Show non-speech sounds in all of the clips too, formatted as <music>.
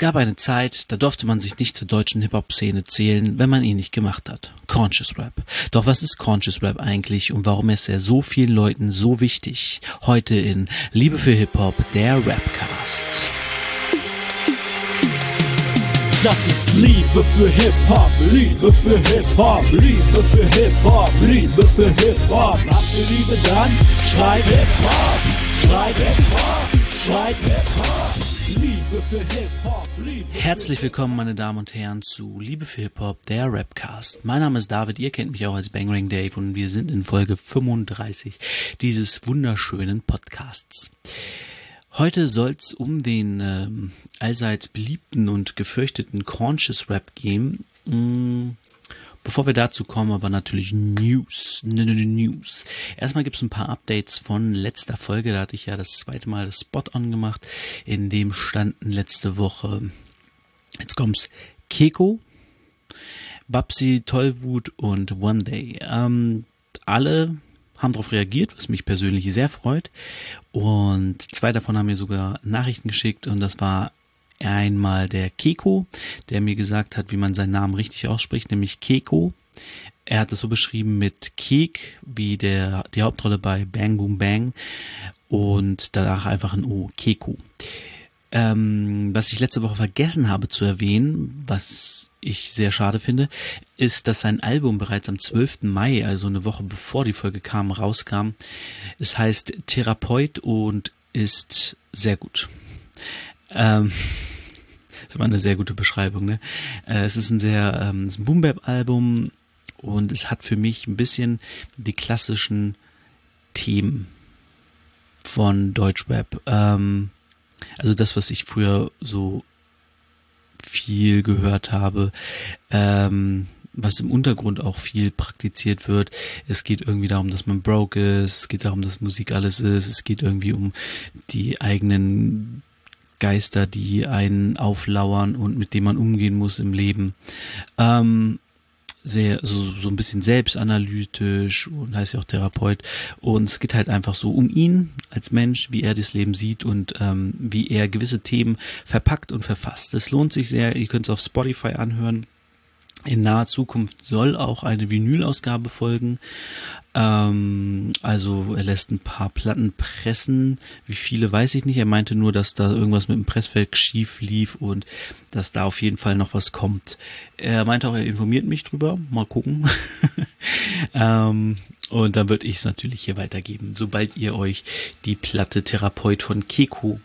gab eine Zeit, da durfte man sich nicht zur deutschen Hip-Hop-Szene zählen, wenn man ihn nicht gemacht hat. Conscious Rap. Doch was ist Conscious Rap eigentlich und warum ist er so vielen Leuten so wichtig? Heute in Liebe für Hip-Hop, der Rapcast. Das ist Liebe für Hip-Hop, Liebe für Hip-Hop, Liebe für Hip-Hop, Liebe für Hip-Hop. Habt ihr Liebe dann? Schreib Hip-Hop, schreib Hip-Hop, schreib Hip-Hop. Liebe für Hip-Hop, Herzlich willkommen, meine Damen und Herren, zu Liebe für Hip-Hop, der Rapcast. Mein Name ist David, ihr kennt mich auch als Bangring Dave und wir sind in Folge 35 dieses wunderschönen Podcasts. Heute soll's um den ähm, allseits beliebten und gefürchteten Conscious Rap gehen. Mm, Bevor wir dazu kommen, aber natürlich News. N -n News. Erstmal gibt's ein paar Updates von letzter Folge. Da hatte ich ja das zweite Mal das Spot-On gemacht. In dem standen letzte Woche, jetzt kommt's, Keko, Babsi, Tollwut und One Day. Ähm, alle haben darauf reagiert, was mich persönlich sehr freut. Und zwei davon haben mir sogar Nachrichten geschickt und das war einmal der Keko, der mir gesagt hat, wie man seinen Namen richtig ausspricht, nämlich Keko. Er hat es so beschrieben mit Kek, wie der, die Hauptrolle bei Bang Boom Bang und danach einfach ein O, Keko. Ähm, was ich letzte Woche vergessen habe zu erwähnen, was ich sehr schade finde, ist, dass sein Album bereits am 12. Mai, also eine Woche bevor die Folge kam, rauskam. Es heißt Therapeut und ist sehr gut. Ähm, <laughs> das war eine sehr gute Beschreibung, ne? Äh, es ist ein sehr, ähm, Boom-Bap-Album und es hat für mich ein bisschen die klassischen Themen von Deutschrap. Ähm, also das, was ich früher so viel gehört habe, ähm, was im Untergrund auch viel praktiziert wird. Es geht irgendwie darum, dass man broke ist, es geht darum, dass Musik alles ist, es geht irgendwie um die eigenen Geister, die einen auflauern und mit denen man umgehen muss im Leben. Ähm, sehr, so, so ein bisschen selbstanalytisch und heißt ja auch Therapeut. Und es geht halt einfach so um ihn als Mensch, wie er das Leben sieht und ähm, wie er gewisse Themen verpackt und verfasst. Es lohnt sich sehr, ihr könnt es auf Spotify anhören. In naher Zukunft soll auch eine Vinylausgabe folgen. Ähm, also er lässt ein paar Platten pressen. Wie viele weiß ich nicht. Er meinte nur, dass da irgendwas mit dem Pressfeld schief lief und dass da auf jeden Fall noch was kommt. Er meinte auch, er informiert mich drüber. Mal gucken. <laughs> ähm, und dann würde ich es natürlich hier weitergeben, sobald ihr euch die Platte Therapeut von Keko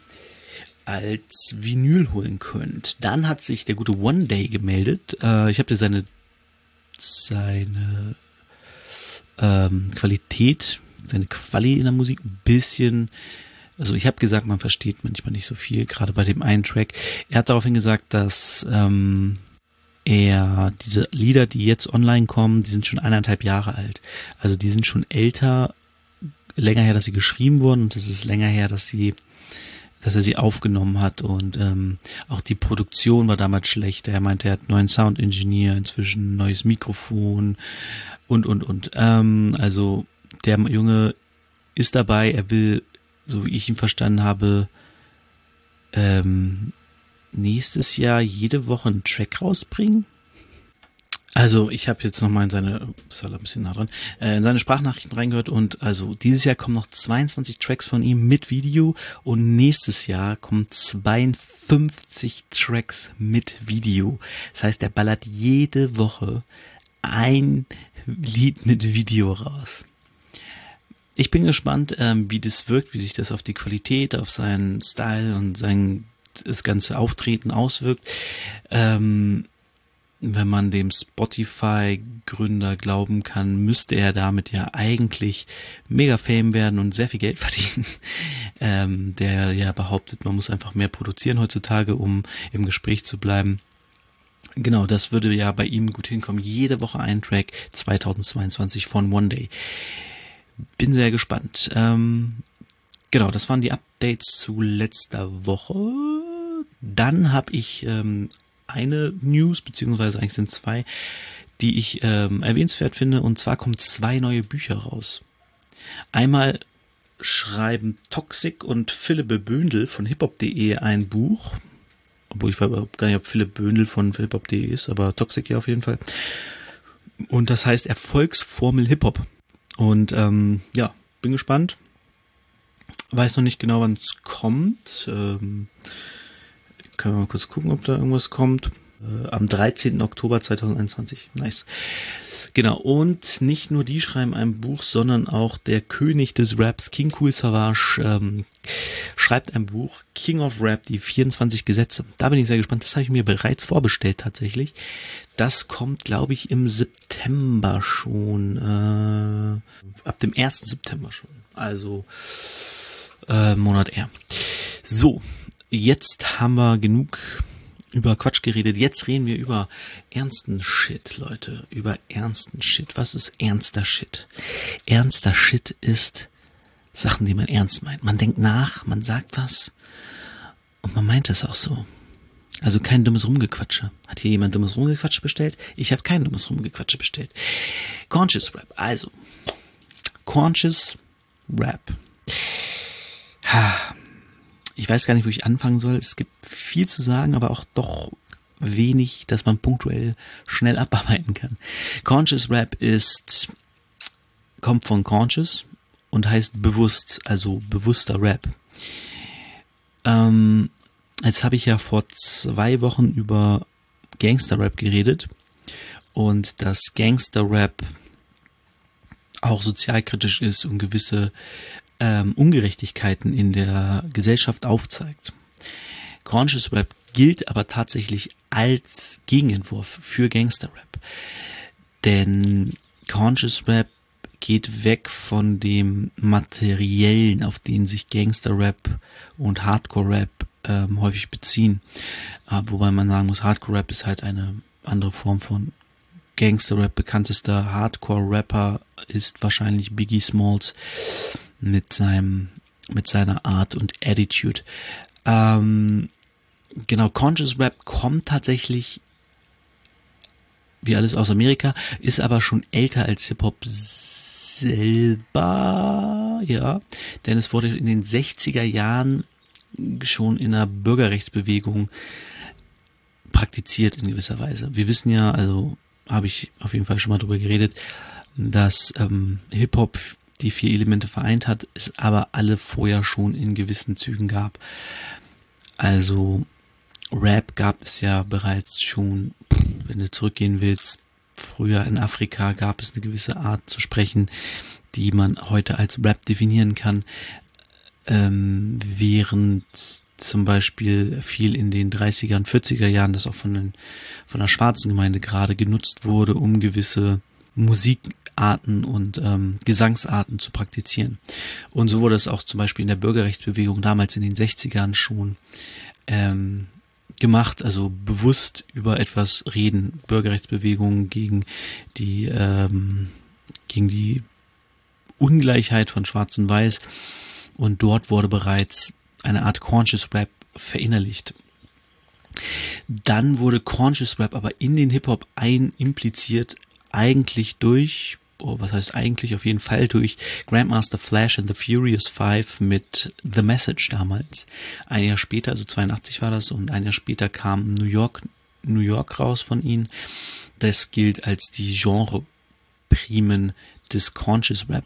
als Vinyl holen könnt. Dann hat sich der gute One Day gemeldet. Äh, ich habe dir seine seine ähm, Qualität, seine Quali in der Musik ein bisschen also ich habe gesagt, man versteht manchmal nicht so viel, gerade bei dem einen Track. Er hat daraufhin gesagt, dass ähm, er diese Lieder, die jetzt online kommen, die sind schon eineinhalb Jahre alt. Also die sind schon älter, länger her, dass sie geschrieben wurden und es ist länger her, dass sie dass er sie aufgenommen hat und ähm, auch die Produktion war damals schlecht. Er meinte, er hat neuen Sound Engineer, inzwischen neues Mikrofon und und und. Ähm, also der Junge ist dabei, er will, so wie ich ihn verstanden habe, ähm, nächstes Jahr jede Woche einen Track rausbringen. Also ich habe jetzt nochmal in seine, soll ein bisschen nah dran, äh, in seine Sprachnachrichten reingehört und also dieses Jahr kommen noch 22 Tracks von ihm mit Video und nächstes Jahr kommen 52 Tracks mit Video. Das heißt, er ballert jede Woche ein Lied mit Video raus. Ich bin gespannt, ähm, wie das wirkt, wie sich das auf die Qualität, auf seinen Style und sein das ganze Auftreten auswirkt. Ähm, wenn man dem Spotify-Gründer glauben kann, müsste er damit ja eigentlich mega Fame werden und sehr viel Geld <laughs> verdienen. Ähm, der ja behauptet, man muss einfach mehr produzieren heutzutage, um im Gespräch zu bleiben. Genau, das würde ja bei ihm gut hinkommen. Jede Woche ein Track 2022 von One Day. Bin sehr gespannt. Ähm, genau, das waren die Updates zu letzter Woche. Dann habe ich ähm, eine News, beziehungsweise eigentlich sind zwei, die ich ähm, erwähnenswert finde. Und zwar kommen zwei neue Bücher raus. Einmal schreiben Toxic und Philippe Bündel von hiphop.de ein Buch. obwohl ich weiß gar nicht, ob Philipp Böndel von philippop.de ist, aber Toxic ja auf jeden Fall. Und das heißt Erfolgsformel Hip-Hop. Und ähm, ja, bin gespannt. Weiß noch nicht genau, wann es kommt. Ähm, können wir mal kurz gucken, ob da irgendwas kommt. Äh, am 13. Oktober 2021. Nice. Genau, und nicht nur die schreiben ein Buch, sondern auch der König des Raps, King Cool Savage, ähm, schreibt ein Buch, King of Rap, die 24 Gesetze. Da bin ich sehr gespannt. Das habe ich mir bereits vorbestellt tatsächlich. Das kommt, glaube ich, im September schon. Äh, ab dem 1. September schon. Also äh, Monat eher. So, jetzt haben wir genug über Quatsch geredet. Jetzt reden wir über ernsten Shit, Leute. Über ernsten Shit. Was ist ernster Shit? Ernster Shit ist Sachen, die man ernst meint. Man denkt nach, man sagt was und man meint es auch so. Also kein dummes Rumgequatsche. Hat hier jemand dummes Rumgequatsche bestellt? Ich habe kein dummes Rumgequatsche bestellt. Conscious Rap. Also, Conscious Rap. Ha ich weiß gar nicht, wo ich anfangen soll. Es gibt viel zu sagen, aber auch doch wenig, dass man punktuell schnell <laughs> abarbeiten kann. Conscious Rap ist, kommt von conscious und heißt bewusst, also bewusster Rap. Ähm, jetzt habe ich ja vor zwei Wochen über Gangster Rap geredet und dass Gangster Rap auch sozialkritisch ist und gewisse ähm, Ungerechtigkeiten in der Gesellschaft aufzeigt. Conscious Rap gilt aber tatsächlich als Gegenentwurf für Gangster Rap. Denn Conscious Rap geht weg von dem Materiellen, auf den sich Gangster Rap und Hardcore Rap ähm, häufig beziehen. Äh, wobei man sagen muss, Hardcore Rap ist halt eine andere Form von Gangster Rap. Bekanntester Hardcore Rapper ist wahrscheinlich Biggie Smalls mit seinem, mit seiner Art und Attitude. Ähm, genau, Conscious Rap kommt tatsächlich wie alles aus Amerika, ist aber schon älter als Hip-Hop selber, ja, denn es wurde in den 60er Jahren schon in der Bürgerrechtsbewegung praktiziert in gewisser Weise. Wir wissen ja, also habe ich auf jeden Fall schon mal drüber geredet, dass ähm, Hip-Hop die vier Elemente vereint hat, es aber alle vorher schon in gewissen Zügen gab. Also Rap gab es ja bereits schon, wenn du zurückgehen willst, früher in Afrika gab es eine gewisse Art zu sprechen, die man heute als Rap definieren kann, ähm, während zum Beispiel viel in den 30er und 40er Jahren das auch von, den, von der schwarzen Gemeinde gerade genutzt wurde, um gewisse Musik Arten und ähm, Gesangsarten zu praktizieren. Und so wurde es auch zum Beispiel in der Bürgerrechtsbewegung damals in den 60ern schon ähm, gemacht, also bewusst über etwas reden, Bürgerrechtsbewegungen gegen die ähm, gegen die Ungleichheit von Schwarz und Weiß und dort wurde bereits eine Art Conscious Rap verinnerlicht. Dann wurde Conscious Rap aber in den Hip Hop ein impliziert eigentlich durch oh, was heißt eigentlich auf jeden Fall durch Grandmaster Flash and the Furious Five mit The Message damals. Ein Jahr später, also 82 war das, und ein Jahr später kam New York, New York raus von ihnen. Das gilt als die Genre-Primen des Conscious Rap.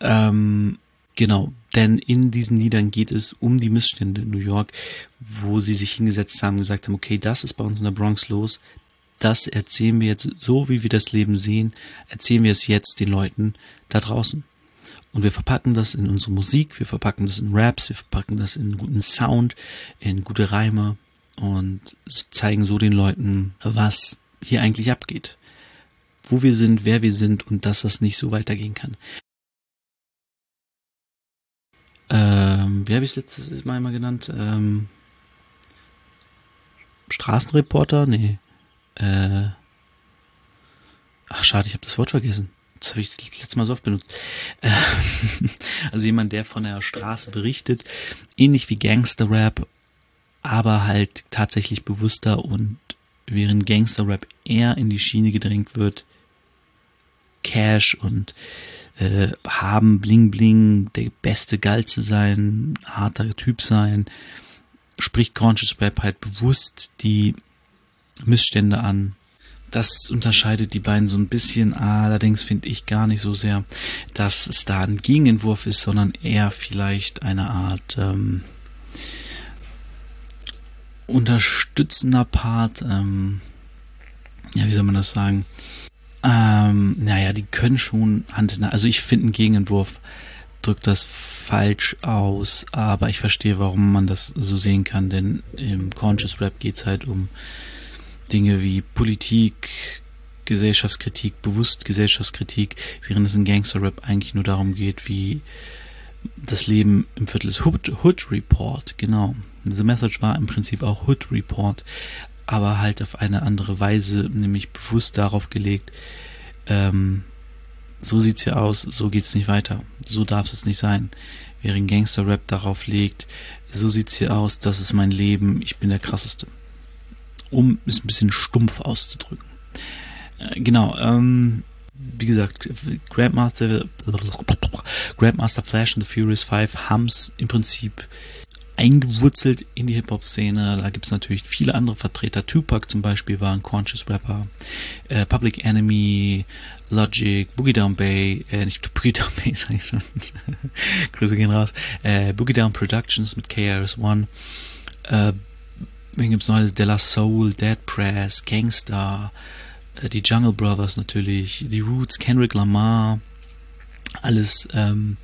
Ähm, genau, denn in diesen Liedern geht es um die Missstände in New York, wo sie sich hingesetzt haben und gesagt haben, okay, das ist bei uns in der Bronx los, das erzählen wir jetzt so, wie wir das Leben sehen, erzählen wir es jetzt den Leuten da draußen. Und wir verpacken das in unsere Musik, wir verpacken das in Raps, wir verpacken das in guten Sound, in gute Reime und zeigen so den Leuten, was hier eigentlich abgeht. Wo wir sind, wer wir sind und dass das nicht so weitergehen kann. Ähm, wie habe ich es letztes Mal immer genannt? Ähm, Straßenreporter? Nee. Äh, ach, schade, ich habe das Wort vergessen. Das habe ich letztes Mal so oft benutzt. Äh, <laughs> also jemand, der von der Straße berichtet, ähnlich wie Gangster-Rap, aber halt tatsächlich bewusster und während Gangster-Rap eher in die Schiene gedrängt wird, Cash und äh, haben, bling bling, der beste Geil zu sein, harter Typ sein, spricht Conscious Rap halt bewusst die Missstände an. Das unterscheidet die beiden so ein bisschen, allerdings finde ich gar nicht so sehr, dass es da ein Gegenentwurf ist, sondern eher vielleicht eine Art ähm, unterstützender Part. Ähm, ja, wie soll man das sagen? Ähm, naja, die können schon Hand in Hand. Also ich finde, ein Gegenentwurf drückt das falsch aus, aber ich verstehe, warum man das so sehen kann, denn im Conscious Rap geht es halt um Dinge wie Politik, Gesellschaftskritik, bewusst Gesellschaftskritik, während es in Gangster Rap eigentlich nur darum geht, wie das Leben im Viertel ist. Hood, Hood Report, genau. The Message war im Prinzip auch Hood Report, aber halt auf eine andere Weise, nämlich bewusst darauf gelegt, ähm, so sieht's ja aus, so geht's nicht weiter, so darf es nicht sein. Während Gangster Rap darauf legt, so sieht's hier aus, das ist mein Leben, ich bin der krasseste. Um es ein bisschen stumpf auszudrücken. Äh, genau, ähm, wie gesagt, Grandmaster, Grandmaster Flash und The Furious Five haben es im Prinzip eingewurzelt in die Hip-Hop-Szene. Da gibt es natürlich viele andere Vertreter. Tupac zum Beispiel war ein Conscious Rapper. Äh, Public Enemy, Logic, Boogie Down Bay, äh, nicht <laughs> Boogie Down Bay, <laughs> sag ich schon. Grüße gehen raus. Äh, Boogie Down Productions mit KRS-One. Äh, wen gibt's noch? De La Soul, Dead Press, Gangsta, äh, die Jungle Brothers natürlich, die Roots, Kendrick Lamar. Alles ähm,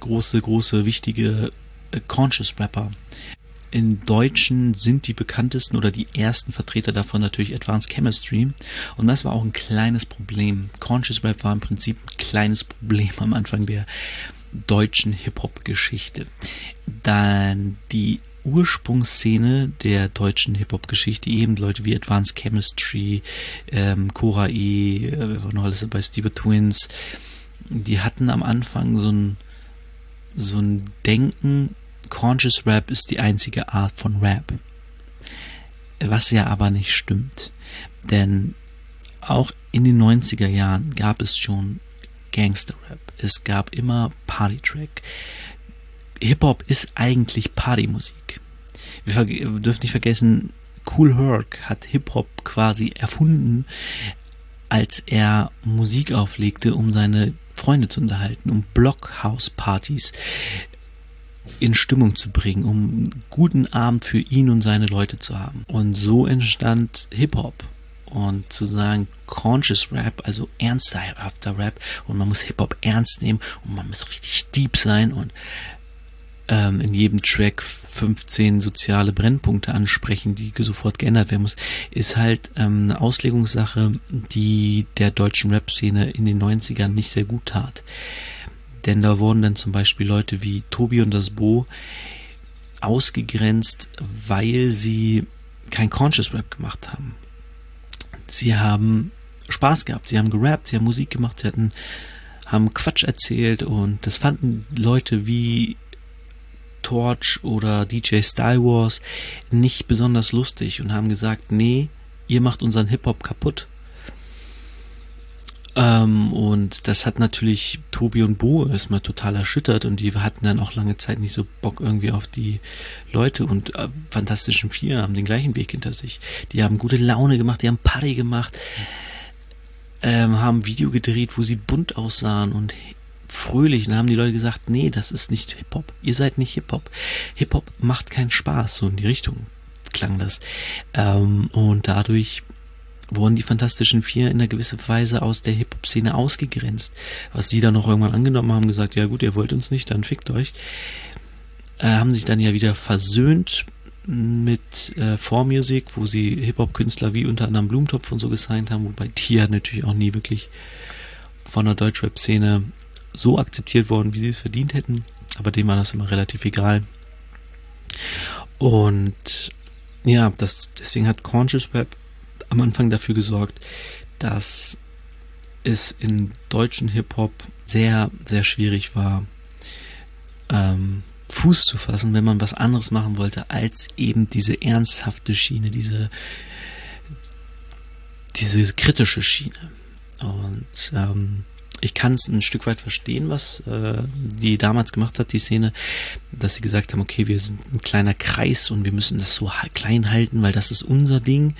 große, große, wichtige Conscious Rapper. In Deutschen sind die bekanntesten oder die ersten Vertreter davon natürlich Advanced Chemistry. Und das war auch ein kleines Problem. Conscious Rap war im Prinzip ein kleines Problem am Anfang der deutschen Hip-Hop-Geschichte. Dann die Ursprungsszene der deutschen Hip-Hop-Geschichte, eben Leute wie Advanced Chemistry, ähm, Cora E., äh, wir waren noch alles bei Steve Twins, die hatten am Anfang so ein so ein Denken, Conscious Rap ist die einzige Art von Rap. Was ja aber nicht stimmt. Denn auch in den 90er Jahren gab es schon Gangster Rap. Es gab immer Party Track. Hip-Hop ist eigentlich Partymusik. Wir, wir dürfen nicht vergessen, Cool Herc hat Hip-Hop quasi erfunden, als er Musik auflegte, um seine Freunde zu unterhalten, um Blockhouse-Partys in Stimmung zu bringen, um einen guten Abend für ihn und seine Leute zu haben. Und so entstand Hip-Hop. Und zu sagen, Conscious Rap, also ernsthafter Rap, und man muss Hip-Hop ernst nehmen und man muss richtig deep sein und ähm, in jedem Track 15 soziale Brennpunkte ansprechen, die sofort geändert werden muss, ist halt ähm, eine Auslegungssache, die der deutschen Rap-Szene in den 90ern nicht sehr gut tat. Denn da wurden dann zum Beispiel Leute wie Tobi und das Bo ausgegrenzt, weil sie kein Conscious Rap gemacht haben. Sie haben Spaß gehabt, sie haben gerappt, sie haben Musik gemacht, sie hatten, haben Quatsch erzählt und das fanden Leute wie Torch oder DJ Style Wars nicht besonders lustig und haben gesagt, nee, ihr macht unseren Hip-Hop kaputt. Ähm, und das hat natürlich Tobi und Bo erstmal total erschüttert und die hatten dann auch lange Zeit nicht so Bock irgendwie auf die Leute und äh, Fantastischen Vier haben den gleichen Weg hinter sich. Die haben gute Laune gemacht, die haben Party gemacht, ähm, haben Video gedreht, wo sie bunt aussahen und fröhlich und haben die Leute gesagt, nee, das ist nicht Hip-Hop. Ihr seid nicht Hip-Hop. Hip-Hop macht keinen Spaß, so in die Richtung klang das. Ähm, und dadurch wurden die Fantastischen Vier in einer gewissen Weise aus der Hip-Hop-Szene ausgegrenzt. Was sie dann noch irgendwann angenommen haben, gesagt, ja gut, ihr wollt uns nicht, dann fickt euch. Äh, haben sich dann ja wieder versöhnt mit äh, 4Music, wo sie Hip-Hop-Künstler wie unter anderem Blumentopf und so gesigned haben, wobei die ja natürlich auch nie wirklich von der Deutschrap-Szene so akzeptiert worden, wie sie es verdient hätten. Aber dem war das immer relativ egal. Und ja, das, deswegen hat Conscious Web am Anfang dafür gesorgt, dass es in deutschen Hip-Hop sehr, sehr schwierig war, ähm, Fuß zu fassen, wenn man was anderes machen wollte, als eben diese ernsthafte Schiene, diese, diese kritische Schiene. Und ähm, ich kann es ein Stück weit verstehen, was äh, die damals gemacht hat, die Szene, dass sie gesagt haben, okay, wir sind ein kleiner Kreis und wir müssen das so klein halten, weil das ist unser Ding.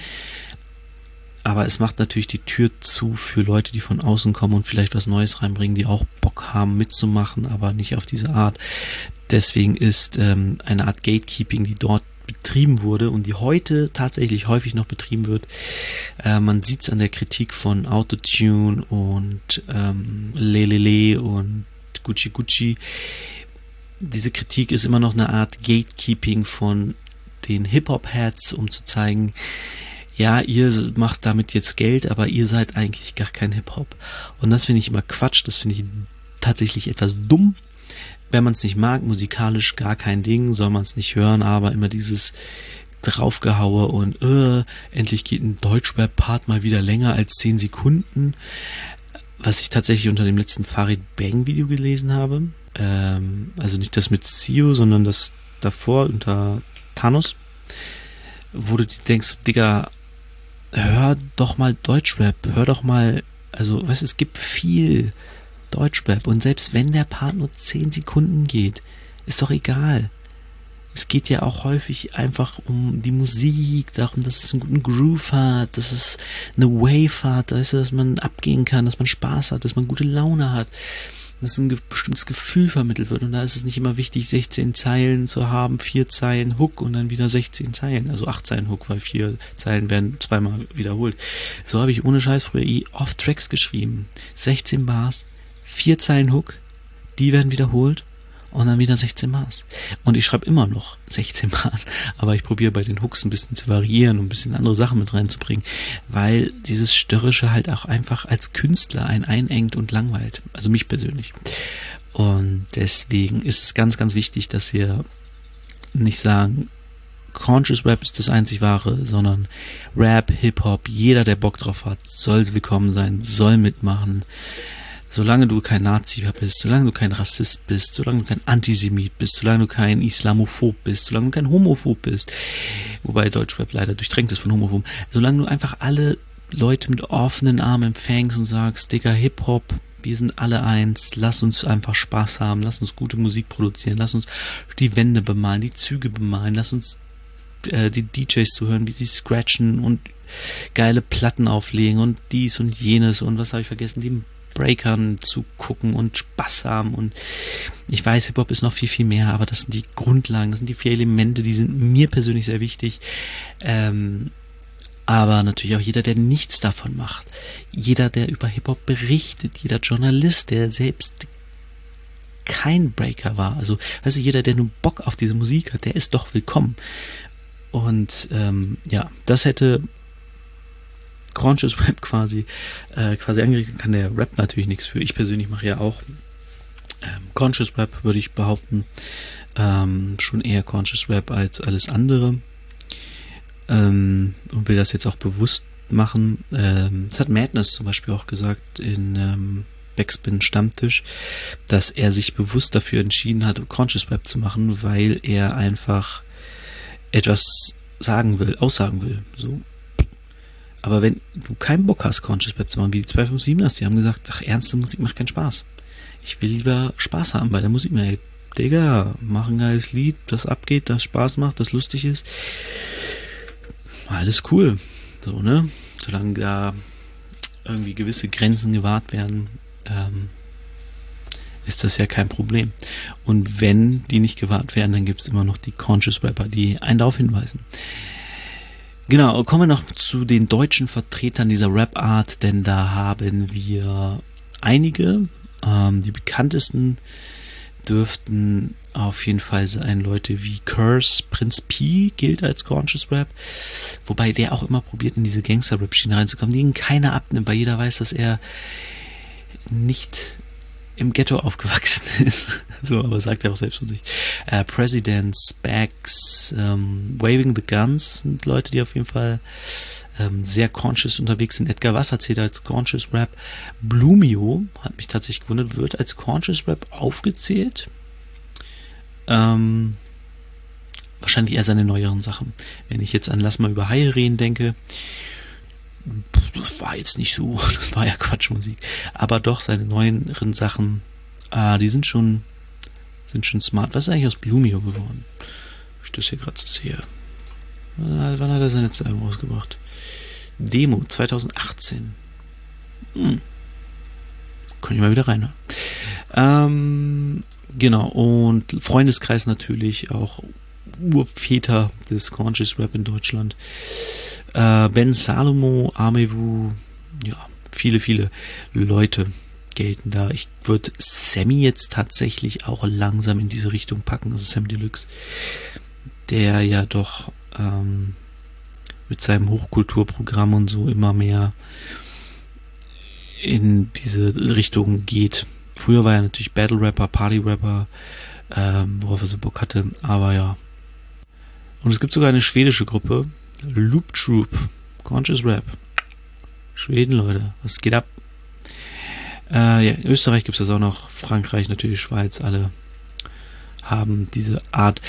Aber es macht natürlich die Tür zu für Leute, die von außen kommen und vielleicht was Neues reinbringen, die auch Bock haben mitzumachen, aber nicht auf diese Art. Deswegen ist ähm, eine Art Gatekeeping, die dort betrieben wurde und die heute tatsächlich häufig noch betrieben wird. Äh, man sieht es an der Kritik von Autotune und ähm, Lelele und Gucci Gucci. Diese Kritik ist immer noch eine Art Gatekeeping von den Hip-Hop-Heads, um zu zeigen, ja, ihr macht damit jetzt Geld, aber ihr seid eigentlich gar kein Hip-Hop. Und das finde ich immer Quatsch, das finde ich tatsächlich etwas dumm, wenn man es nicht mag, musikalisch gar kein Ding, soll man es nicht hören, aber immer dieses draufgehaue und äh, endlich geht ein Deutschrap-Part mal wieder länger als 10 Sekunden, was ich tatsächlich unter dem letzten Farid Bang Video gelesen habe. Ähm, also nicht das mit Sio, sondern das davor unter Thanos, wo du denkst, Digga, hör doch mal Deutschrap, hör doch mal, also, weißt es gibt viel Deutschrap. Und selbst wenn der Part nur 10 Sekunden geht, ist doch egal. Es geht ja auch häufig einfach um die Musik, darum, dass es einen guten Groove hat, dass es eine Wave hat, dass man abgehen kann, dass man Spaß hat, dass man gute Laune hat, dass ein bestimmtes Gefühl vermittelt wird. Und da ist es nicht immer wichtig, 16 Zeilen zu haben, vier Zeilen Hook und dann wieder 16 Zeilen, also acht Zeilen Hook, weil vier Zeilen werden zweimal wiederholt. So habe ich ohne Scheiß früher oft Tracks geschrieben. 16 Bars, vier Zeilen Hook, die werden wiederholt und dann wieder 16 Maß. Und ich schreibe immer noch 16 <laughs> Maß, aber ich probiere bei den Hooks ein bisschen zu variieren und ein bisschen andere Sachen mit reinzubringen, weil dieses Störrische halt auch einfach als Künstler einen einengt und langweilt. Also mich persönlich. Und deswegen ist es ganz, ganz wichtig, dass wir nicht sagen, Conscious Rap ist das einzig wahre, sondern Rap, Hip-Hop, jeder, der Bock drauf hat, soll willkommen sein, soll mitmachen solange du kein Nazi bist, solange du kein Rassist bist, solange du kein Antisemit bist, solange du kein Islamophob bist, solange du kein Homophob bist, wobei Deutschrap leider durchtränkt ist von Homophoben, solange du einfach alle Leute mit offenen Armen empfängst und sagst, Digga, Hip-Hop, wir sind alle eins, lass uns einfach Spaß haben, lass uns gute Musik produzieren, lass uns die Wände bemalen, die Züge bemalen, lass uns äh, die DJs zuhören, wie sie scratchen und geile Platten auflegen und dies und jenes und was habe ich vergessen, die Breakern zu gucken und Spaß haben. Und ich weiß, Hip-Hop ist noch viel, viel mehr, aber das sind die Grundlagen, das sind die vier Elemente, die sind mir persönlich sehr wichtig. Ähm, aber natürlich auch jeder, der nichts davon macht. Jeder, der über Hip-Hop berichtet, jeder Journalist, der selbst kein Breaker war. Also, du, jeder, der nur Bock auf diese Musik hat, der ist doch willkommen. Und ähm, ja, das hätte Conscious <laughs> Rap quasi, äh, quasi angerichtet, kann der Rap natürlich nichts für. Ich persönlich mache ja auch ähm, Conscious Rap, würde ich behaupten. Ähm, schon eher Conscious Rap als alles andere. Ähm, und will das jetzt auch bewusst machen. Ähm, das hat Madness zum Beispiel auch gesagt in ähm, Backspin Stammtisch, dass er sich bewusst dafür entschieden hat, Conscious Rap zu machen, weil er einfach etwas sagen will, aussagen will. So. Aber wenn du keinen Bock hast, Conscious Web zu machen, wie die 257ers, die haben gesagt, ach, ernste Musik macht keinen Spaß. Ich will lieber Spaß haben bei der Musik. Ey, Digga, mach ein geiles Lied, das abgeht, das Spaß macht, das lustig ist. Alles cool. So, ne? Solange da irgendwie gewisse Grenzen gewahrt werden, ähm, ist das ja kein Problem. Und wenn die nicht gewahrt werden, dann gibt es immer noch die Conscious Rapper, die einen darauf hinweisen. Genau, kommen wir noch zu den deutschen Vertretern dieser Rap-Art, denn da haben wir einige. Ähm, die bekanntesten dürften auf jeden Fall sein Leute wie Curse, Prinz P gilt als Conscious Rap, wobei der auch immer probiert, in diese Gangster-Rap-Schiene reinzukommen, die ihn keiner abnimmt, weil jeder weiß, dass er nicht im Ghetto aufgewachsen <laughs> ist. so, aber sagt er auch selbst von sich. Äh, Presidents, Bags, ähm, Waving the Guns sind Leute, die auf jeden Fall ähm, sehr conscious unterwegs sind. Edgar Wasser zählt als Conscious Rap. Blumio, hat mich tatsächlich gewundert, wird als Conscious Rap aufgezählt. Ähm, wahrscheinlich eher seine neueren Sachen. Wenn ich jetzt an Lass mal über Haie reden denke, das war jetzt nicht so, <laughs> das war ja Quatschmusik. Aber doch, seine neueren Sachen, äh, die sind schon, sind schon smart. Was ist eigentlich aus Blumio geworden? Ich das hier gerade sehe. Wann hat er sein letztes Album rausgebracht? Demo 2018. Hm. Können ich mal wieder reinhören. Ähm, genau, und Freundeskreis natürlich auch Urväter des Conscious Rap in Deutschland. Äh, ben Salomo, Amewu, ja, viele, viele Leute gelten da. Ich würde Sammy jetzt tatsächlich auch langsam in diese Richtung packen, also Sam Deluxe, der ja doch ähm, mit seinem Hochkulturprogramm und so immer mehr in diese Richtung geht. Früher war er natürlich Battle Rapper, Party Rapper, ähm, worauf er so Bock hatte, aber ja. Und es gibt sogar eine schwedische Gruppe, Loop Troop, Conscious Rap. Schweden, Leute, was geht ab? Äh, ja, in Österreich gibt es das auch noch, Frankreich, natürlich Schweiz, alle haben diese Art.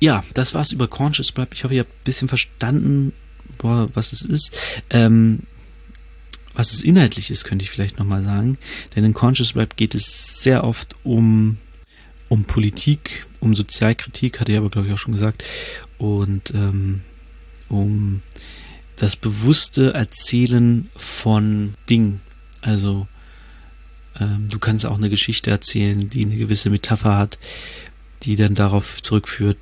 Ja, das war's über Conscious Rap. Ich hoffe, ihr habt ein bisschen verstanden, boah, was es ist. Ähm, was es inhaltlich ist, könnte ich vielleicht nochmal sagen. Denn in Conscious Rap geht es sehr oft um, um Politik, um Sozialkritik, hatte ich aber, glaube ich, auch schon gesagt. Und ähm, um das bewusste Erzählen von Dingen. Also ähm, du kannst auch eine Geschichte erzählen, die eine gewisse Metapher hat, die dann darauf zurückführt.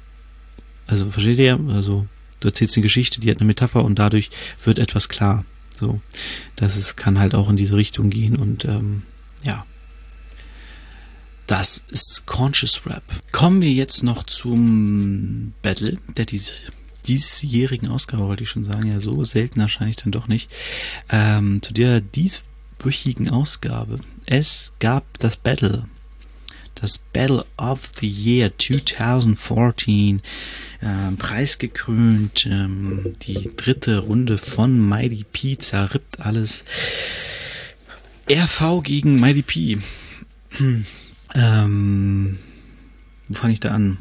Also versteht ihr? Also du erzählst eine Geschichte, die hat eine Metapher und dadurch wird etwas klar. So, das ist, kann halt auch in diese Richtung gehen und ähm, ja. Das ist Conscious Rap. Kommen wir jetzt noch zum Battle, der dies, diesjährigen Ausgabe, wollte ich schon sagen. Ja, so selten wahrscheinlich dann doch nicht. Ähm, zu der dieswöchigen Ausgabe. Es gab das Battle das Battle of the Year 2014 äh, preisgekrönt. Ähm, die dritte Runde von Mighty P zerrippt alles. RV gegen Mighty P. Hm. Ähm, wo fange ich da an?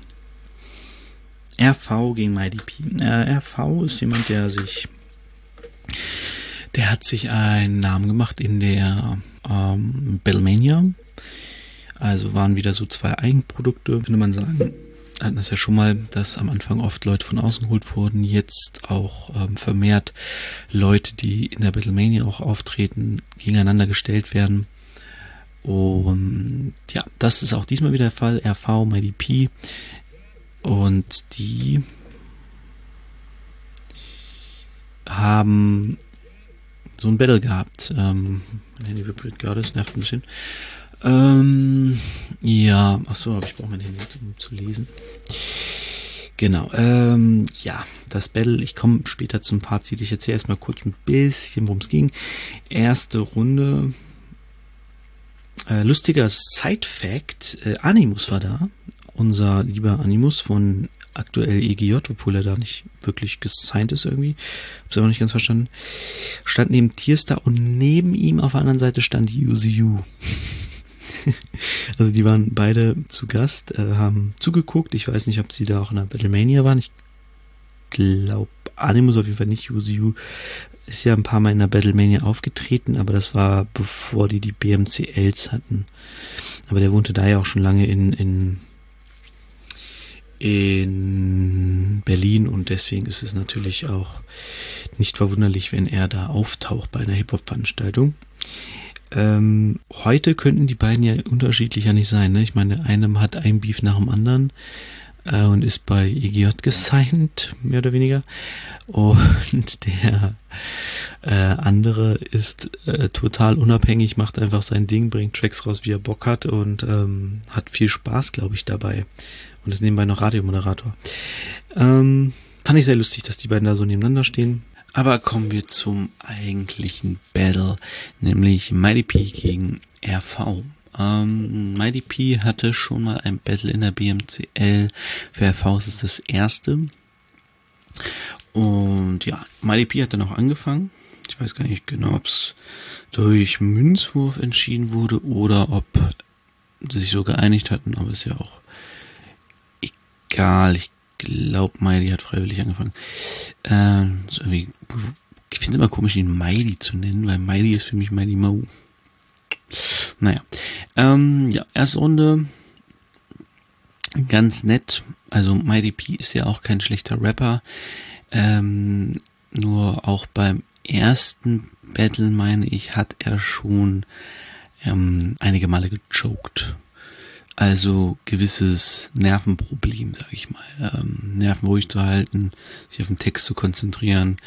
RV gegen Mighty P. Äh, RV ist jemand, der sich der hat sich einen Namen gemacht in der ähm, Battlemania also waren wieder so zwei Eigenprodukte, könnte man sagen. Hatten das ja schon mal, dass am Anfang oft Leute von außen geholt wurden, jetzt auch ähm, vermehrt Leute, die in der Battlemania auch auftreten, gegeneinander gestellt werden. Und ja, das ist auch diesmal wieder der Fall. RV, MyDP. Und die haben so ein Battle gehabt. Ähm, mein Handy vibriert gerade, das nervt ein bisschen. Ähm, ja, achso, aber ich brauche mein Handy, um zu lesen. Genau, ähm, ja, das Battle, ich komme später zum Fazit. Ich erzähle erstmal kurz ein bisschen, worum es ging. Erste Runde. Äh, lustiger Side-Fact, äh, Animus war da. Unser lieber Animus von aktuell EGJ, obwohl er da nicht wirklich gesigned ist irgendwie. Hab's aber nicht ganz verstanden. Stand neben Tierstar und neben ihm auf der anderen Seite stand UZU. <laughs> also die waren beide zu Gast, äh, haben zugeguckt. Ich weiß nicht, ob sie da auch in der Battlemania waren. Ich glaube, Animus auf jeden Fall nicht. UZU ist ja ein paar Mal in der Battlemania aufgetreten, aber das war bevor die die BMCLs hatten. Aber der wohnte da ja auch schon lange in, in in Berlin und deswegen ist es natürlich auch nicht verwunderlich, wenn er da auftaucht bei einer Hip-Hop-Veranstaltung. Ähm, heute könnten die beiden ja unterschiedlicher nicht sein. Ne? Ich meine, einem hat ein Beef nach dem anderen äh, und ist bei EGJ gesigned, mehr oder weniger. Und <laughs> der äh, andere ist äh, total unabhängig, macht einfach sein Ding, bringt Tracks raus, wie er Bock hat und ähm, hat viel Spaß, glaube ich, dabei. Und ist nebenbei noch Radiomoderator. Ähm, fand ich sehr lustig, dass die beiden da so nebeneinander stehen. Aber kommen wir zum eigentlichen Battle, nämlich Mighty P gegen RV. Ähm, Mighty P hatte schon mal ein Battle in der BMCL. Für RV ist das erste. Und ja, Mighty P hat dann auch angefangen. Ich weiß gar nicht genau, ob es durch Münzwurf entschieden wurde oder ob sie sich so geeinigt hatten, aber ist ja auch egal. Ich glaube, Miley hat freiwillig angefangen. Äh, irgendwie ich finde es immer komisch, ihn Miley zu nennen, weil Miley ist für mich Miley Mo. Naja. Ähm, ja, erste Runde. Ganz nett. Also Mighty P ist ja auch kein schlechter Rapper. Ähm, nur auch beim ersten Battle, meine ich, hat er schon ähm, einige Male gechoked. Also gewisses Nervenproblem, sag ich mal. Ähm, Nerven ruhig zu halten, sich auf den Text zu konzentrieren,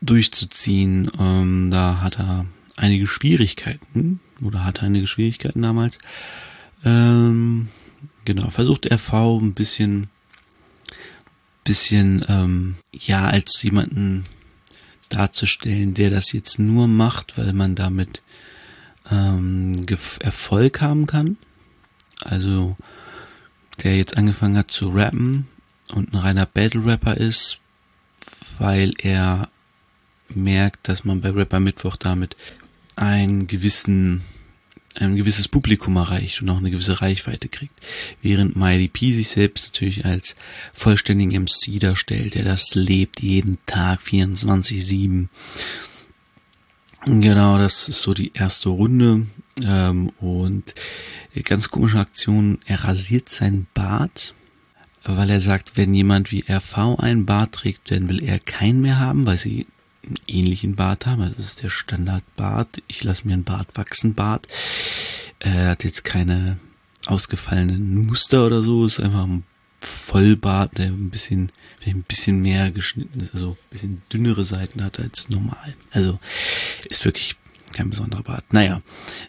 durchzuziehen. Ähm, da hat er einige Schwierigkeiten oder hatte einige Schwierigkeiten damals. Ähm, genau, versucht RV ein bisschen, bisschen, ähm, ja, als jemanden darzustellen, der das jetzt nur macht, weil man damit ähm, Erfolg haben kann. Also der jetzt angefangen hat zu rappen und ein reiner Battle Rapper ist, weil er merkt, dass man bei Rapper Mittwoch damit einen gewissen ein gewisses Publikum erreicht und auch eine gewisse Reichweite kriegt. Während Miley P sich selbst natürlich als vollständigen MC darstellt, der das lebt jeden Tag 24-7. Genau, das ist so die erste Runde. Ähm, und ganz komische Aktion, er rasiert seinen Bart, weil er sagt, wenn jemand wie RV einen Bart trägt, dann will er keinen mehr haben, weil sie ähnlichen Bart haben. Das ist der Standardbart. Ich lasse mir einen Bart wachsen, Bart. Er hat jetzt keine ausgefallenen Muster oder so. Ist einfach ein Vollbart, der ein bisschen, ein bisschen mehr geschnitten ist, also ein bisschen dünnere Seiten hat als normal. Also ist wirklich kein besonderer Bart. Naja,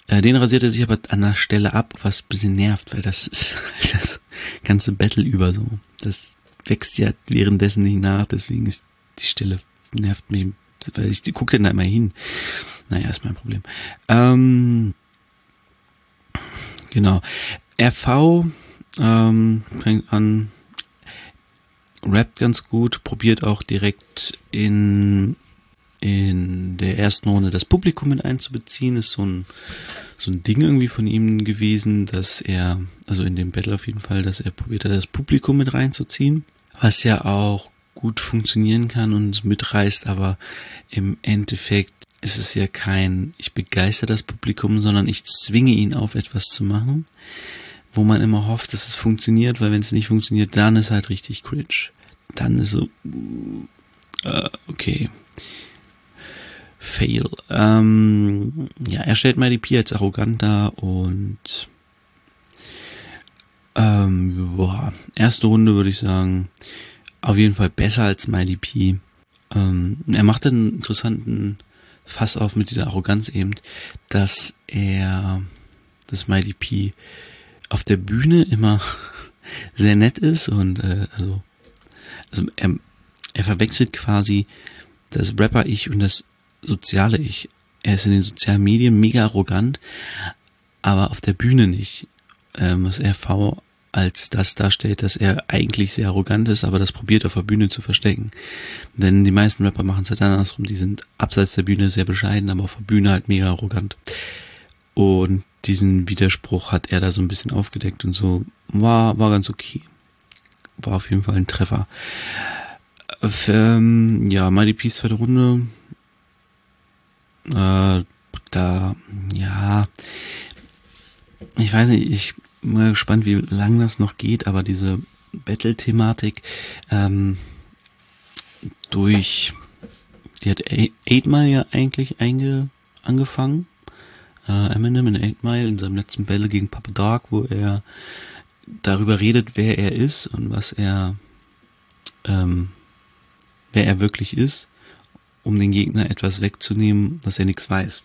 äh, den rasiert er sich aber an der Stelle ab, was ein bisschen nervt, weil das ist <laughs> das ganze Battle über so. Das wächst ja währenddessen nicht nach, deswegen ist die Stelle nervt mich weil ich gucke denn da immer hin. Naja, ist mein Problem. Ähm, genau. RV ähm, fängt an, rappt ganz gut, probiert auch direkt in in der ersten Runde das Publikum mit einzubeziehen, ist so ein, so ein Ding irgendwie von ihm gewesen, dass er, also in dem Battle auf jeden Fall, dass er probiert hat, das Publikum mit reinzuziehen, was ja auch gut funktionieren kann und mitreißt, aber im Endeffekt ist es ja kein, ich begeister das Publikum, sondern ich zwinge ihn auf etwas zu machen, wo man immer hofft, dass es funktioniert, weil wenn es nicht funktioniert, dann ist halt richtig cringe. Dann ist so, äh, okay. Fail. Ähm, ja, er stellt MyDP als arrogant dar und ähm, boah, erste Runde würde ich sagen, auf jeden Fall besser als Smiley P. Ähm, er macht einen interessanten Fass auf mit dieser Arroganz eben, dass er, das Smiley P auf der Bühne immer <laughs> sehr nett ist und äh, also, also er, er verwechselt quasi das Rapper-Ich und das soziale Ich. Er ist in den sozialen Medien mega arrogant, aber auf der Bühne nicht. Ähm, was RV als das darstellt, dass er eigentlich sehr arrogant ist, aber das probiert auf der Bühne zu verstecken. Denn die meisten Rapper machen es halt andersrum, die sind abseits der Bühne sehr bescheiden, aber auf der Bühne halt mega arrogant. Und diesen Widerspruch hat er da so ein bisschen aufgedeckt und so war, war ganz okay. War auf jeden Fall ein Treffer. Ähm, ja, Mighty Peace zweite Runde. Äh, da, ja, ich weiß nicht, ich mal gespannt, wie lang das noch geht, aber diese Battle-Thematik ähm, durch, die hat Eight Mile ja eigentlich einge, angefangen. Äh, Eminem in Eight Mile in seinem letzten Battle gegen Papa Dark, wo er darüber redet, wer er ist und was er, ähm, wer er wirklich ist, um den Gegner etwas wegzunehmen, dass er nichts weiß.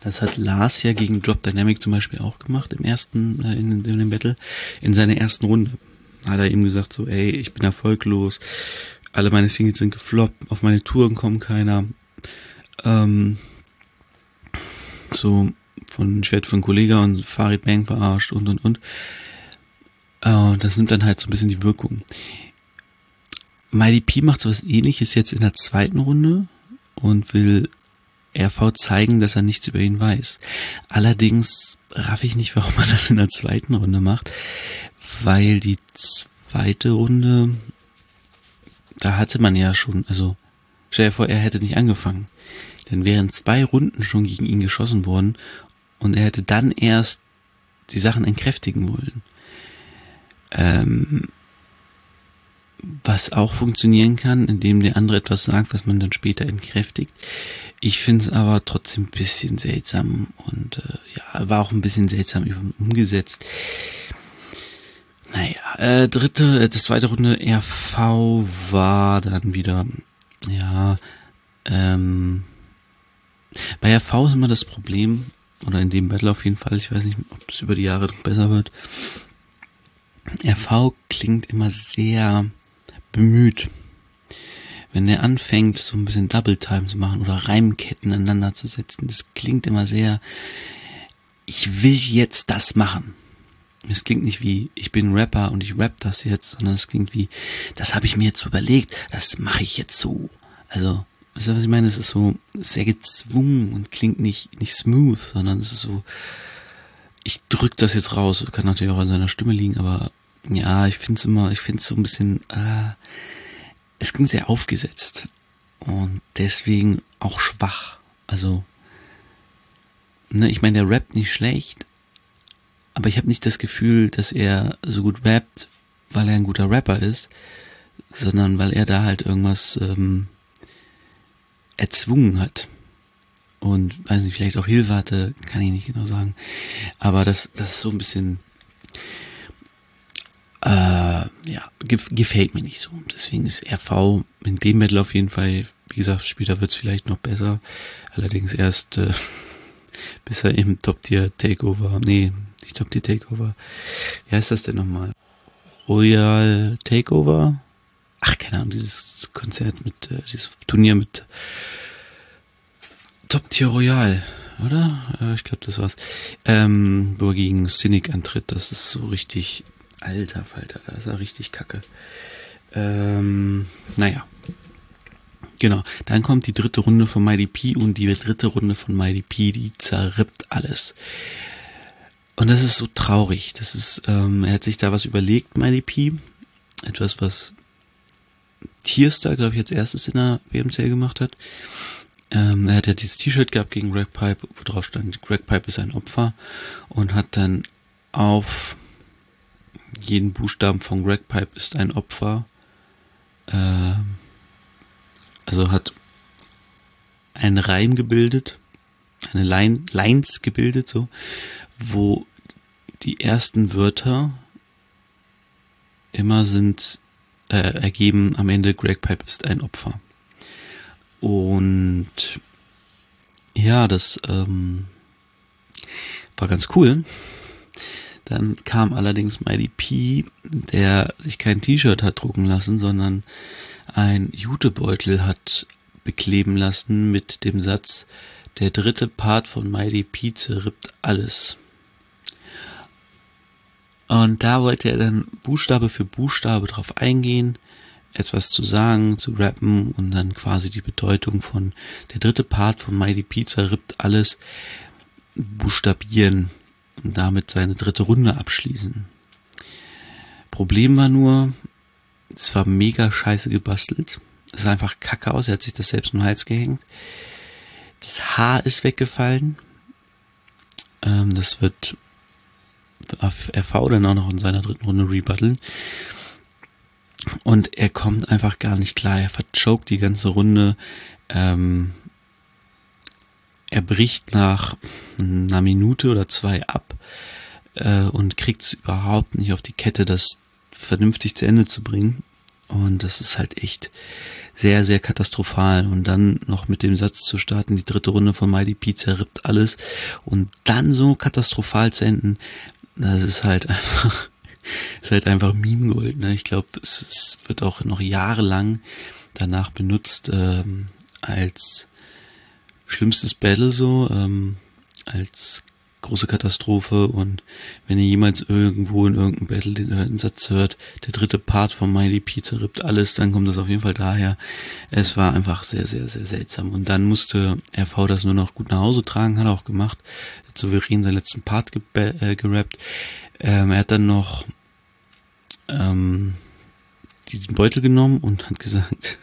Das hat Lars ja gegen Drop Dynamic zum Beispiel auch gemacht im ersten, äh, in, in dem Battle, in seiner ersten Runde. Hat er ihm gesagt so, ey, ich bin erfolglos, alle meine Singles sind gefloppt, auf meine Touren kommt keiner. Ähm, so, von, ich werde von Kollega und Farid Bang verarscht und und und. Äh, das nimmt dann halt so ein bisschen die Wirkung. Mighty P macht so was ähnliches jetzt in der zweiten Runde und will RV zeigen, dass er nichts über ihn weiß. Allerdings raff ich nicht, warum man das in der zweiten Runde macht, weil die zweite Runde, da hatte man ja schon, also Stell dir vor, er hätte nicht angefangen. Dann wären zwei Runden schon gegen ihn geschossen worden und er hätte dann erst die Sachen entkräftigen wollen. Ähm, was auch funktionieren kann, indem der andere etwas sagt, was man dann später entkräftigt. Ich finde es aber trotzdem ein bisschen seltsam und äh, ja, war auch ein bisschen seltsam umgesetzt. Naja, äh, dritte, äh, das zweite Runde RV war dann wieder, ja, ähm, bei RV ist immer das Problem, oder in dem Battle auf jeden Fall, ich weiß nicht, ob es über die Jahre noch besser wird. RV klingt immer sehr bemüht. Wenn der anfängt, so ein bisschen Double Time zu machen oder Reimketten aneinander zu setzen, das klingt immer sehr, ich will jetzt das machen. Es klingt nicht wie, ich bin Rapper und ich rap das jetzt, sondern es klingt wie, das habe ich mir jetzt überlegt, das mache ich jetzt so. Also, weißt du, was ich meine? Es ist so sehr gezwungen und klingt nicht, nicht smooth, sondern es ist so, ich drück das jetzt raus. Kann natürlich auch an seiner Stimme liegen, aber ja, ich finde es immer, ich finde es so ein bisschen, äh, es klingt sehr aufgesetzt und deswegen auch schwach. Also, ne, ich meine, der rappt nicht schlecht, aber ich habe nicht das Gefühl, dass er so gut rappt, weil er ein guter Rapper ist, sondern weil er da halt irgendwas ähm, erzwungen hat. Und weiß nicht, vielleicht auch Hilfe hatte, kann ich nicht genau sagen. Aber das, das ist so ein bisschen, äh, ja, gefällt mir nicht so. Deswegen ist RV in dem Battle auf jeden Fall, wie gesagt, später wird es vielleicht noch besser. Allerdings erst äh, <laughs> bis er im Top-Tier Takeover, nee, nicht Top-Tier Takeover. Wie heißt das denn nochmal? Royal Takeover? Ach, keine Ahnung, dieses Konzert mit, äh, dieses Turnier mit Top-Tier Royal, oder? Äh, ich glaube, das war's. Ähm, wo er gegen Cynic antritt, das ist so richtig Alter Falter, da ist er richtig kacke. Ähm, naja. Genau, dann kommt die dritte Runde von MyDP und die dritte Runde von MyDP, die zerrippt alles. Und das ist so traurig. Das ist, ähm, er hat sich da was überlegt, MyDP. Etwas, was Tierstar, glaube ich, als erstes in der WMCL gemacht hat. Ähm, er hat ja dieses T-Shirt gehabt gegen Greg Pipe, wo drauf stand, Greg Pipe ist ein Opfer und hat dann auf jeden Buchstaben von Greg Pipe ist ein Opfer. Äh, also hat einen Reim gebildet, eine Line, Lines gebildet, so, wo die ersten Wörter immer sind, äh, ergeben am Ende Greg Pipe ist ein Opfer. Und ja, das ähm, war ganz cool. Dann kam allerdings Mighty P, der sich kein T-Shirt hat drucken lassen, sondern ein Jutebeutel hat bekleben lassen mit dem Satz, der dritte Part von Mighty P zerrippt alles. Und da wollte er dann Buchstabe für Buchstabe drauf eingehen, etwas zu sagen, zu rappen und dann quasi die Bedeutung von der dritte Part von Mighty P zerrippt alles buchstabieren und damit seine dritte Runde abschließen. Problem war nur, es war mega scheiße gebastelt. Es sah einfach kacke aus, er hat sich das selbst im Hals gehängt. Das Haar ist weggefallen. Ähm, das wird RV dann auch noch in seiner dritten Runde rebutteln. Und er kommt einfach gar nicht klar. Er verchoked die ganze Runde. Ähm, er bricht nach einer Minute oder zwei ab äh, und kriegt es überhaupt nicht auf die Kette, das vernünftig zu Ende zu bringen. Und das ist halt echt sehr, sehr katastrophal. Und dann noch mit dem Satz zu starten, die dritte Runde von Mighty P zerrippt alles und dann so katastrophal zu enden, das ist halt <laughs> einfach, ist halt einfach Meme-Gold. Ne? Ich glaube, es, es, wird auch noch jahrelang danach benutzt ähm, als schlimmstes Battle so, ähm, als große Katastrophe und wenn ihr jemals irgendwo in irgendeinem Battle den, den Satz hört, der dritte Part von Mighty Pizza rippt alles, dann kommt das auf jeden Fall daher. Es war einfach sehr, sehr, sehr seltsam und dann musste RV das nur noch gut nach Hause tragen, hat er auch gemacht, hat souverän seinen letzten Part ge äh, gerappt. Ähm, er hat dann noch ähm, diesen Beutel genommen und hat gesagt,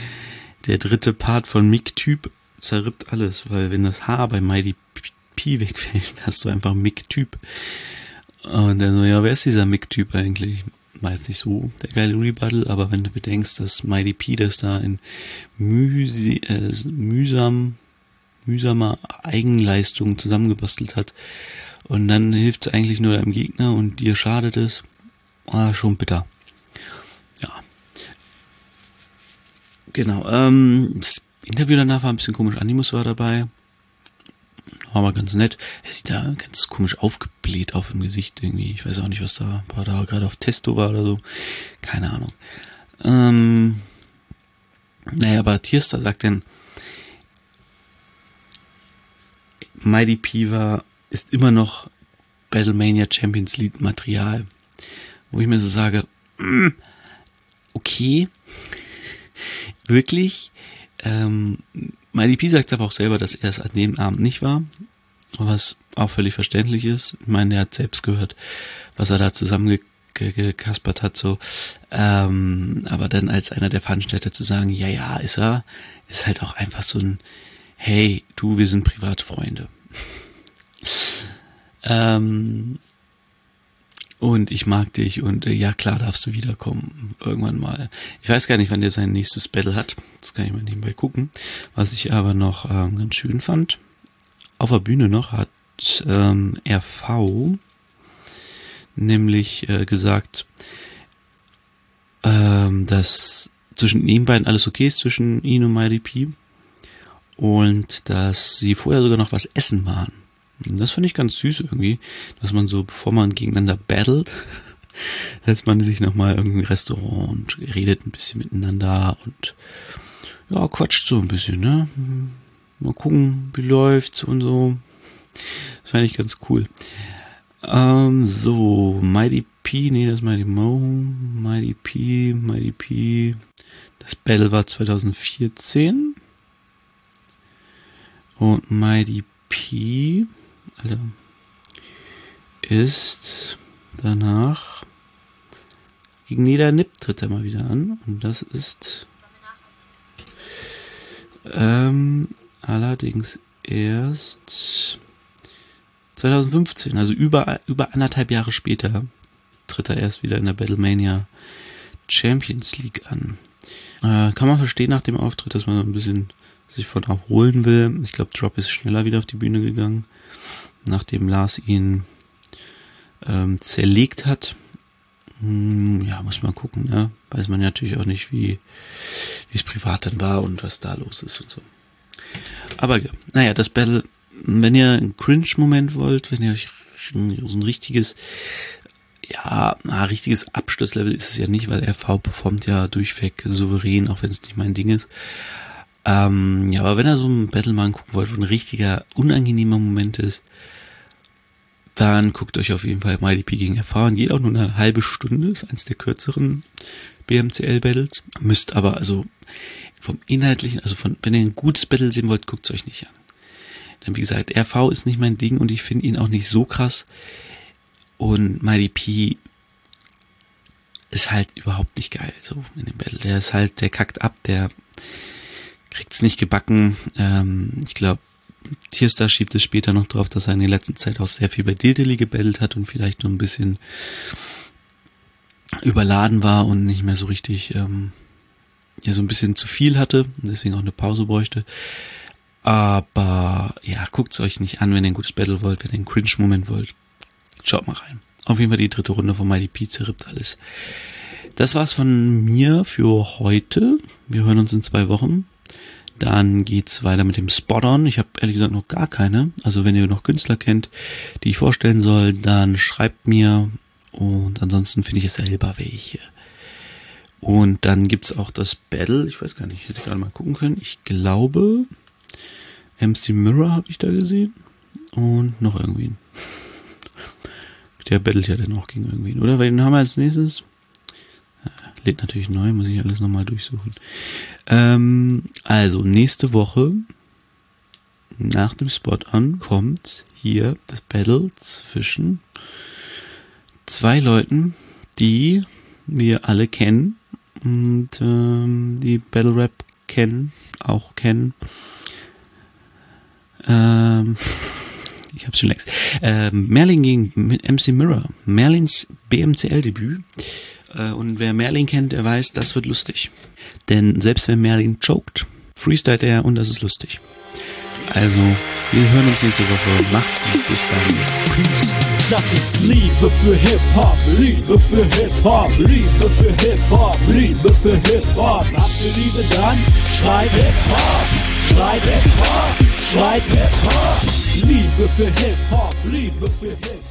<laughs> der dritte Part von Mick-Typ zerrippt alles, weil wenn das H bei Mighty P wegfällt, <laughs> hast du einfach Mick-Typ. Und dann so, ja, wer ist dieser Mick-Typ eigentlich? War jetzt nicht so der geile Rebuttal, aber wenn du bedenkst, dass Mighty P das da in mühsi, äh, mühsam, mühsamer Eigenleistung zusammengebastelt hat und dann hilft es eigentlich nur deinem Gegner und dir schadet es, ah, schon bitter. Ja. Genau, ähm, Interview danach war ein bisschen komisch, Animus war dabei, war mal ganz nett. Er sieht da ganz komisch aufgebläht auf dem Gesicht irgendwie. Ich weiß auch nicht, was da war. Da gerade auf Testo war oder so. Keine Ahnung. Ähm, naja, aber Tierstar sagt dann, Mighty P war, ist immer noch Battlemania Champions League Material. Wo ich mir so sage, mm, okay, <laughs> wirklich, ähm, MyDP sagt aber auch selber, dass er es an dem Abend nicht war, was auch völlig verständlich ist. Ich meine, er hat selbst gehört, was er da zusammengekaspert hat, so. Ähm, aber dann als einer der Veranstalter zu sagen, ja, ja, ist er, ist halt auch einfach so ein, hey, du, wir sind Privatfreunde. <laughs> ähm, und ich mag dich und äh, ja klar darfst du wiederkommen irgendwann mal. Ich weiß gar nicht, wann der sein nächstes Battle hat. Das kann ich mal nebenbei gucken. Was ich aber noch ähm, ganz schön fand, auf der Bühne noch hat ähm, RV nämlich äh, gesagt, ähm, dass zwischen den beiden alles okay ist, zwischen ihn und MyDP und dass sie vorher sogar noch was essen waren. Das finde ich ganz süß irgendwie, dass man so, bevor man gegeneinander battelt, <laughs> setzt man sich nochmal irgendein Restaurant und redet ein bisschen miteinander und ja, quatscht so ein bisschen, ne? Mal gucken, wie läuft's und so. Das fand ich ganz cool. Ähm, so, Mighty P, nee, das ist Mighty Mo, Mighty P, Mighty P. Das Battle war 2014. Und Mighty P Alter, ist danach gegen Niedernip tritt er mal wieder an und das ist ähm, allerdings erst 2015, also über, über anderthalb Jahre später tritt er erst wieder in der Battlemania Champions League an. Äh, kann man verstehen nach dem Auftritt, dass man so ein bisschen sich von erholen will. Ich glaube, Drop ist schneller wieder auf die Bühne gegangen nachdem Lars ihn ähm, zerlegt hat. Hm, ja, muss man gucken, ne? Weiß man natürlich auch nicht, wie es privat dann war und was da los ist und so. Aber ja, naja, das Battle, wenn ihr einen Cringe-Moment wollt, wenn ihr euch so ein richtiges, ja, ein richtiges Absturzlevel ist es ja nicht, weil RV performt ja durchweg souverän, auch wenn es nicht mein Ding ist. Ähm, ja, aber wenn ihr so einen Battle mal gucken wollt, wo ein richtiger unangenehmer Moment ist, dann guckt euch auf jeden Fall MyDP gegen erfahren. Geht auch nur eine halbe Stunde, ist eins der kürzeren BMCL-Battles. Müsst aber also vom Inhaltlichen, also von, wenn ihr ein gutes Battle sehen wollt, guckt es euch nicht an. Denn wie gesagt, RV ist nicht mein Ding und ich finde ihn auch nicht so krass. Und MyDP ist halt überhaupt nicht geil, so in dem Battle. Der ist halt, der kackt ab, der kriegt's nicht gebacken. Ähm, ich glaube, Tierstar schiebt es später noch drauf, dass er in der letzten Zeit auch sehr viel bei Dildeli gebellt hat und vielleicht nur ein bisschen überladen war und nicht mehr so richtig, ähm, ja, so ein bisschen zu viel hatte und deswegen auch eine Pause bräuchte. Aber ja, guckt's euch nicht an, wenn ihr ein gutes Battle wollt, wenn ihr einen Cringe-Moment wollt. Schaut mal rein. Auf jeden Fall die dritte Runde von Pizza rippt alles. Das war's von mir für heute. Wir hören uns in zwei Wochen. Dann geht's weiter mit dem Spot-On. Ich habe ehrlich gesagt noch gar keine. Also wenn ihr noch Künstler kennt, die ich vorstellen soll, dann schreibt mir. Und ansonsten finde ich es selber welche. Und dann gibt's auch das Battle. Ich weiß gar nicht, ich hätte gerade mal gucken können. Ich glaube, MC Mirror habe ich da gesehen. Und noch irgendwen. <laughs> Der battelt ja dann auch gegen irgendwen, oder? Den haben wir als nächstes. Lädt natürlich neu, muss ich alles nochmal durchsuchen. Ähm, also, nächste Woche, nach dem Spot an, kommt hier das Battle zwischen zwei Leuten, die wir alle kennen und ähm, die Battle Rap kennen, auch kennen. Ähm, <laughs> ich hab's schon längst. Ähm, Merlin gegen MC Mirror. Merlins BMCL-Debüt. Äh, und wer Merlin kennt, der weiß, das wird lustig. Denn selbst wenn Merlin choked, freestylt er und das ist lustig. Also, wir hören uns nächste Woche. Macht's gut. Bis dann. Peace. Das ist Liebe für Hip-Hop, Liebe für Hip-Hop, Liebe für Hip-Hop, Liebe für Hip-Hop. Habt ihr Liebe dann? Schreib Hip-Hop, schreib Hip-Hop, schreib Hip-Hop. Liebe für Hip-Hop, Liebe für Hip-Hop.